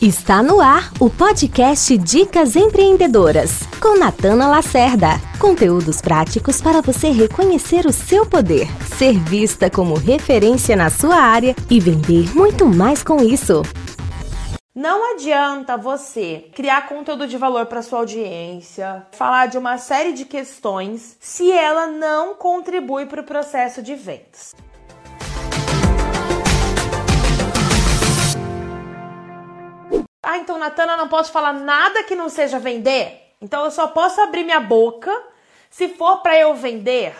Está no ar o podcast Dicas Empreendedoras, com Natana Lacerda. Conteúdos práticos para você reconhecer o seu poder, ser vista como referência na sua área e vender muito mais com isso. Não adianta você criar conteúdo de valor para sua audiência, falar de uma série de questões, se ela não contribui para o processo de vendas. Ah, então, Natana, eu não posso falar nada que não seja vender? Então eu só posso abrir minha boca se for para eu vender?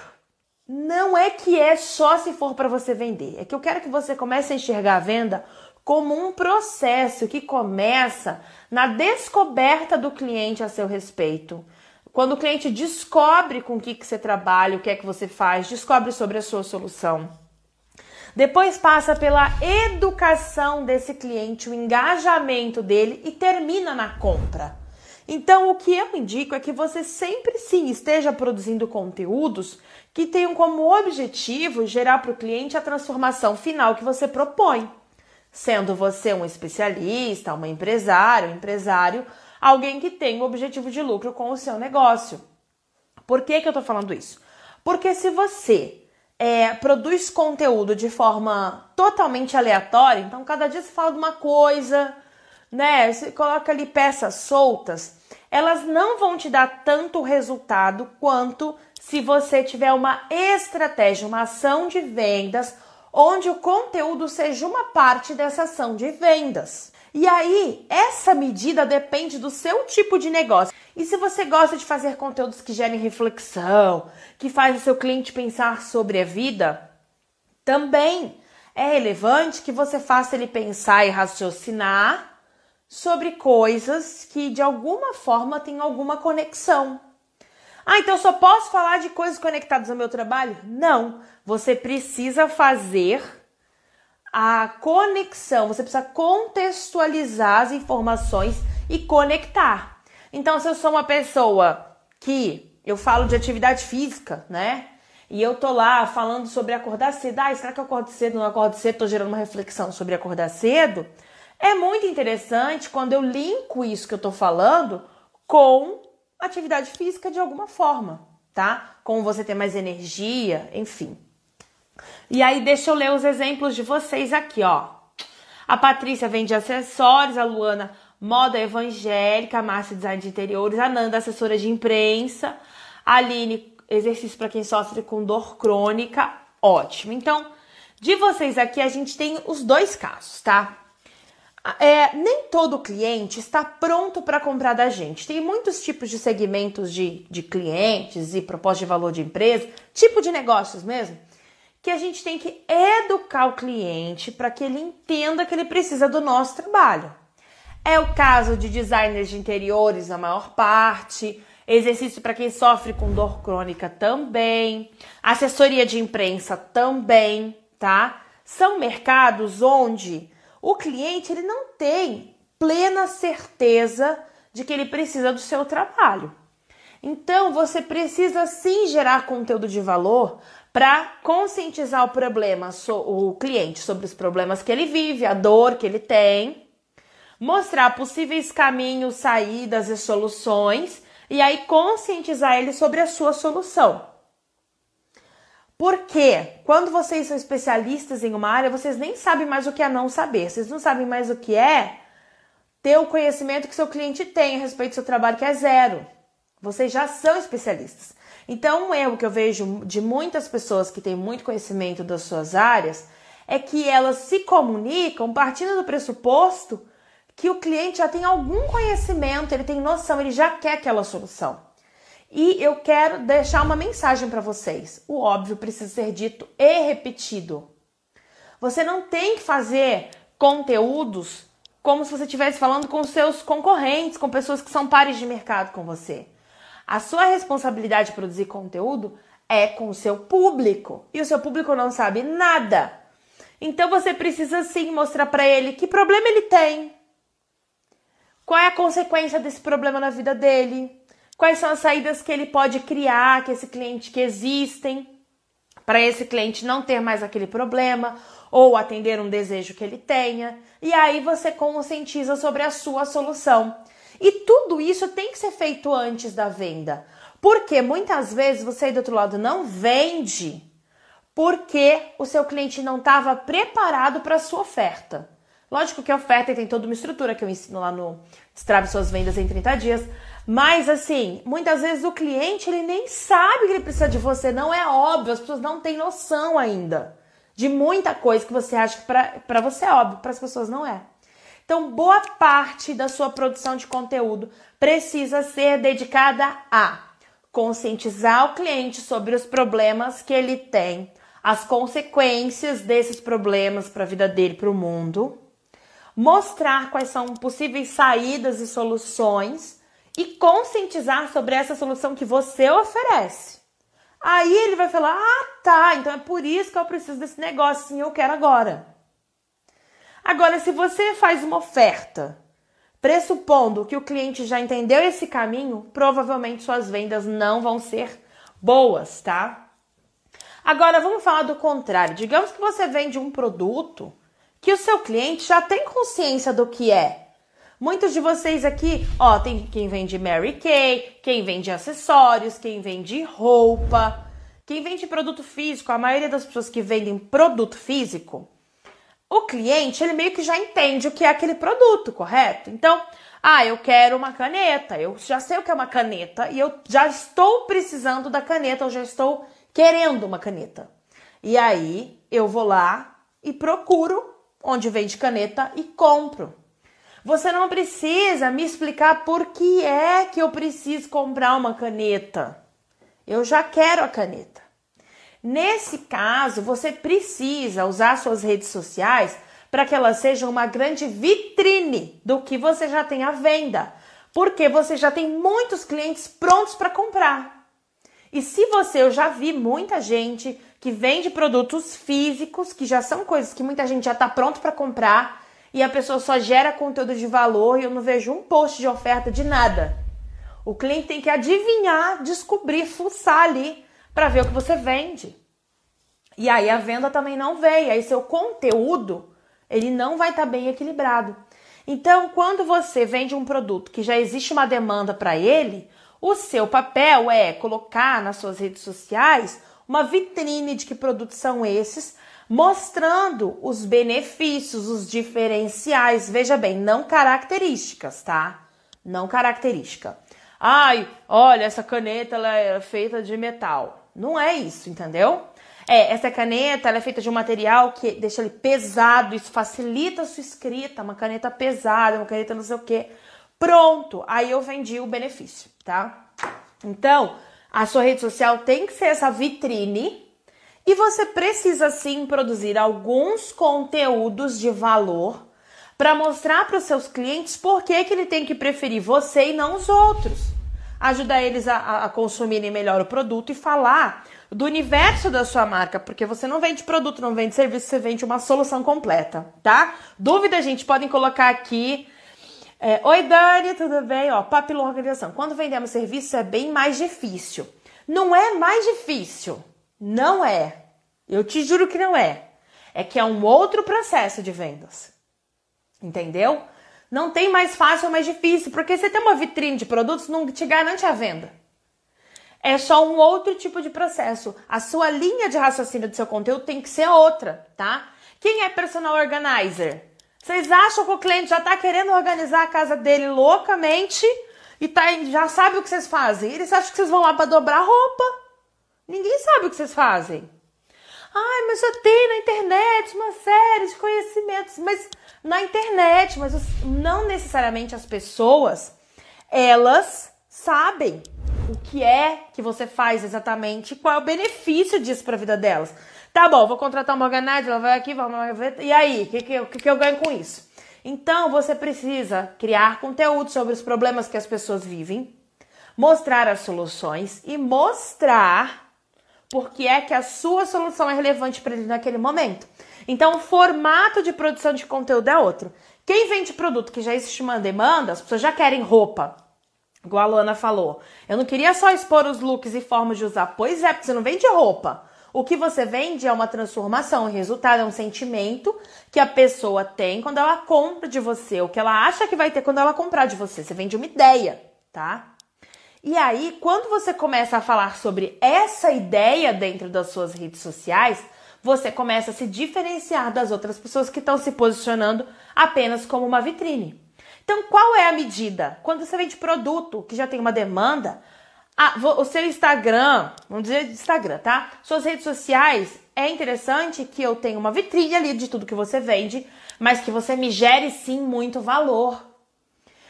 Não é que é só se for para você vender. É que eu quero que você comece a enxergar a venda como um processo que começa na descoberta do cliente a seu respeito. Quando o cliente descobre com o que, que você trabalha, o que é que você faz, descobre sobre a sua solução. Depois passa pela educação desse cliente, o engajamento dele e termina na compra. Então, o que eu indico é que você sempre sim esteja produzindo conteúdos que tenham como objetivo gerar para o cliente a transformação final que você propõe. Sendo você um especialista, uma empresário, um empresário, alguém que tem o objetivo de lucro com o seu negócio. Por que, que eu estou falando isso? Porque se você é, produz conteúdo de forma totalmente aleatória, então cada dia você fala de uma coisa, né? Você coloca ali peças soltas, elas não vão te dar tanto resultado quanto se você tiver uma estratégia, uma ação de vendas, onde o conteúdo seja uma parte dessa ação de vendas. E aí, essa medida depende do seu tipo de negócio. E se você gosta de fazer conteúdos que gerem reflexão, que faz o seu cliente pensar sobre a vida, também é relevante que você faça ele pensar e raciocinar sobre coisas que de alguma forma têm alguma conexão. Ah, então só posso falar de coisas conectadas ao meu trabalho? Não. Você precisa fazer a conexão, você precisa contextualizar as informações e conectar. Então, se eu sou uma pessoa que eu falo de atividade física, né? E eu tô lá falando sobre acordar cedo. Ah, será que eu acordo cedo? Não acordo cedo? Tô gerando uma reflexão sobre acordar cedo. É muito interessante quando eu linko isso que eu tô falando com atividade física de alguma forma, tá? Com você ter mais energia, enfim. E aí, deixa eu ler os exemplos de vocês aqui, ó. A Patrícia vende acessórios, a Luana moda evangélica, a Márcia design de interiores, a Nanda assessora de imprensa, a Aline exercício para quem sofre com dor crônica, ótimo. Então, de vocês aqui a gente tem os dois casos, tá? É, nem todo cliente está pronto para comprar da gente. Tem muitos tipos de segmentos de, de clientes e proposta de valor de empresa, tipo de negócios mesmo, que a gente tem que educar o cliente para que ele entenda que ele precisa do nosso trabalho. É o caso de designers de interiores, na maior parte, exercício para quem sofre com dor crônica também, assessoria de imprensa também, tá? São mercados onde o cliente ele não tem plena certeza de que ele precisa do seu trabalho. Então, você precisa sim gerar conteúdo de valor para conscientizar o problema, o cliente sobre os problemas que ele vive, a dor que ele tem, mostrar possíveis caminhos, saídas e soluções e aí conscientizar ele sobre a sua solução. Porque quando vocês são especialistas em uma área, vocês nem sabem mais o que é não saber. Vocês não sabem mais o que é ter o conhecimento que seu cliente tem a respeito do seu trabalho, que é zero. Vocês já são especialistas. Então, um erro que eu vejo de muitas pessoas que têm muito conhecimento das suas áreas é que elas se comunicam partindo do pressuposto que o cliente já tem algum conhecimento, ele tem noção, ele já quer aquela solução. E eu quero deixar uma mensagem para vocês. O óbvio precisa ser dito e repetido. Você não tem que fazer conteúdos como se você estivesse falando com seus concorrentes, com pessoas que são pares de mercado com você. A sua responsabilidade de produzir conteúdo é com o seu público e o seu público não sabe nada. Então você precisa sim mostrar para ele que problema ele tem, qual é a consequência desse problema na vida dele, quais são as saídas que ele pode criar, que esse cliente que existem, para esse cliente não ter mais aquele problema, ou atender um desejo que ele tenha, e aí você conscientiza sobre a sua solução. E tudo isso tem que ser feito antes da venda. Porque muitas vezes você aí do outro lado não vende porque o seu cliente não estava preparado para a sua oferta. Lógico que a oferta tem toda uma estrutura que eu ensino lá no Destrave Suas Vendas em 30 Dias. Mas assim, muitas vezes o cliente ele nem sabe que ele precisa de você, não é óbvio, as pessoas não têm noção ainda de muita coisa que você acha que para você é óbvio, para as pessoas não é. Então, boa parte da sua produção de conteúdo precisa ser dedicada a conscientizar o cliente sobre os problemas que ele tem, as consequências desses problemas para a vida dele, para o mundo, mostrar quais são possíveis saídas e soluções e conscientizar sobre essa solução que você oferece. Aí ele vai falar: "Ah, tá, então é por isso que eu preciso desse negócio, sim, eu quero agora". Agora, se você faz uma oferta pressupondo que o cliente já entendeu esse caminho, provavelmente suas vendas não vão ser boas, tá? Agora vamos falar do contrário. Digamos que você vende um produto que o seu cliente já tem consciência do que é. Muitos de vocês aqui, ó, tem quem vende Mary Kay, quem vende acessórios, quem vende roupa, quem vende produto físico. A maioria das pessoas que vendem produto físico, o cliente, ele meio que já entende o que é aquele produto, correto? Então, ah, eu quero uma caneta, eu já sei o que é uma caneta e eu já estou precisando da caneta, eu já estou querendo uma caneta. E aí eu vou lá e procuro onde vende caneta e compro. Você não precisa me explicar por que é que eu preciso comprar uma caneta. Eu já quero a caneta. Nesse caso, você precisa usar suas redes sociais para que elas sejam uma grande vitrine do que você já tem à venda, porque você já tem muitos clientes prontos para comprar. E se você, eu já vi muita gente que vende produtos físicos, que já são coisas que muita gente já está pronto para comprar, e a pessoa só gera conteúdo de valor e eu não vejo um post de oferta de nada. O cliente tem que adivinhar, descobrir, fuçar ali para ver o que você vende. E aí a venda também não veio, aí seu conteúdo ele não vai estar tá bem equilibrado. Então, quando você vende um produto que já existe uma demanda para ele, o seu papel é colocar nas suas redes sociais uma vitrine de que produtos são esses, mostrando os benefícios, os diferenciais. Veja bem, não características, tá? Não característica. Ai, olha, essa caneta ela é feita de metal. Não é isso, entendeu? É, essa caneta ela é feita de um material que deixa ele pesado, isso facilita a sua escrita, uma caneta pesada, uma caneta não sei o quê. Pronto, aí eu vendi o benefício, tá? Então, a sua rede social tem que ser essa vitrine e você precisa sim produzir alguns conteúdos de valor para mostrar para os seus clientes por que, que ele tem que preferir você e não os outros. Ajudar eles a, a consumirem melhor o produto e falar do universo da sua marca, porque você não vende produto, não vende serviço, você vende uma solução completa, tá? Dúvida, gente, podem colocar aqui é, Oi, Dani, tudo bem? Ó, papilão organização. Quando vendemos serviço é bem mais difícil. Não é mais difícil. Não é. Eu te juro que não é. É que é um outro processo de vendas. Entendeu? Não tem mais fácil ou mais difícil, porque você tem uma vitrine de produtos não te garante a venda. É só um outro tipo de processo. A sua linha de raciocínio do seu conteúdo tem que ser outra, tá? Quem é personal organizer? Vocês acham que o cliente já está querendo organizar a casa dele loucamente e tá, já sabe o que vocês fazem? Eles acham que vocês vão lá para dobrar roupa. Ninguém sabe o que vocês fazem. Ai, mas eu tenho na internet uma série de conhecimentos. Mas na internet, mas não necessariamente as pessoas, elas sabem o que é que você faz exatamente, qual é o benefício disso para a vida delas. Tá bom, vou contratar uma organizer, ela vai aqui, vamos ver. E aí, o que, que, que, que eu ganho com isso? Então, você precisa criar conteúdo sobre os problemas que as pessoas vivem, mostrar as soluções e mostrar por que é que a sua solução é relevante para ele naquele momento. Então, o formato de produção de conteúdo é outro. Quem vende produto que já existe uma demanda, as pessoas já querem roupa. Igual a Luana falou. Eu não queria só expor os looks e formas de usar. Pois é, porque você não vende roupa. O que você vende é uma transformação, o resultado é um sentimento que a pessoa tem quando ela compra de você, o que ela acha que vai ter quando ela comprar de você. Você vende uma ideia, tá? E aí, quando você começa a falar sobre essa ideia dentro das suas redes sociais, você começa a se diferenciar das outras pessoas que estão se posicionando apenas como uma vitrine. Então, qual é a medida? Quando você vende produto que já tem uma demanda, ah, o seu Instagram, vamos dizer Instagram, tá? Suas redes sociais, é interessante que eu tenha uma vitrine ali de tudo que você vende, mas que você me gere sim muito valor.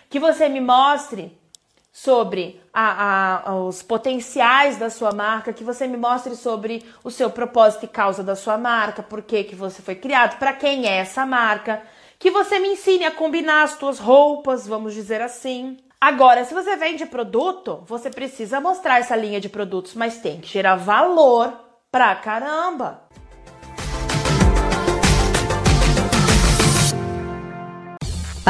Que você me mostre sobre a, a, os potenciais da sua marca, que você me mostre sobre o seu propósito e causa da sua marca, por que, que você foi criado, para quem é essa marca, que você me ensine a combinar as suas roupas, vamos dizer assim. Agora, se você vende produto, você precisa mostrar essa linha de produtos, mas tem que gerar valor pra caramba.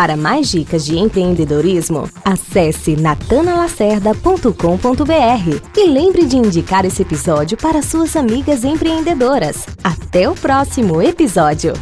Para mais dicas de empreendedorismo, acesse natanalacerda.com.br e lembre de indicar esse episódio para suas amigas empreendedoras. Até o próximo episódio!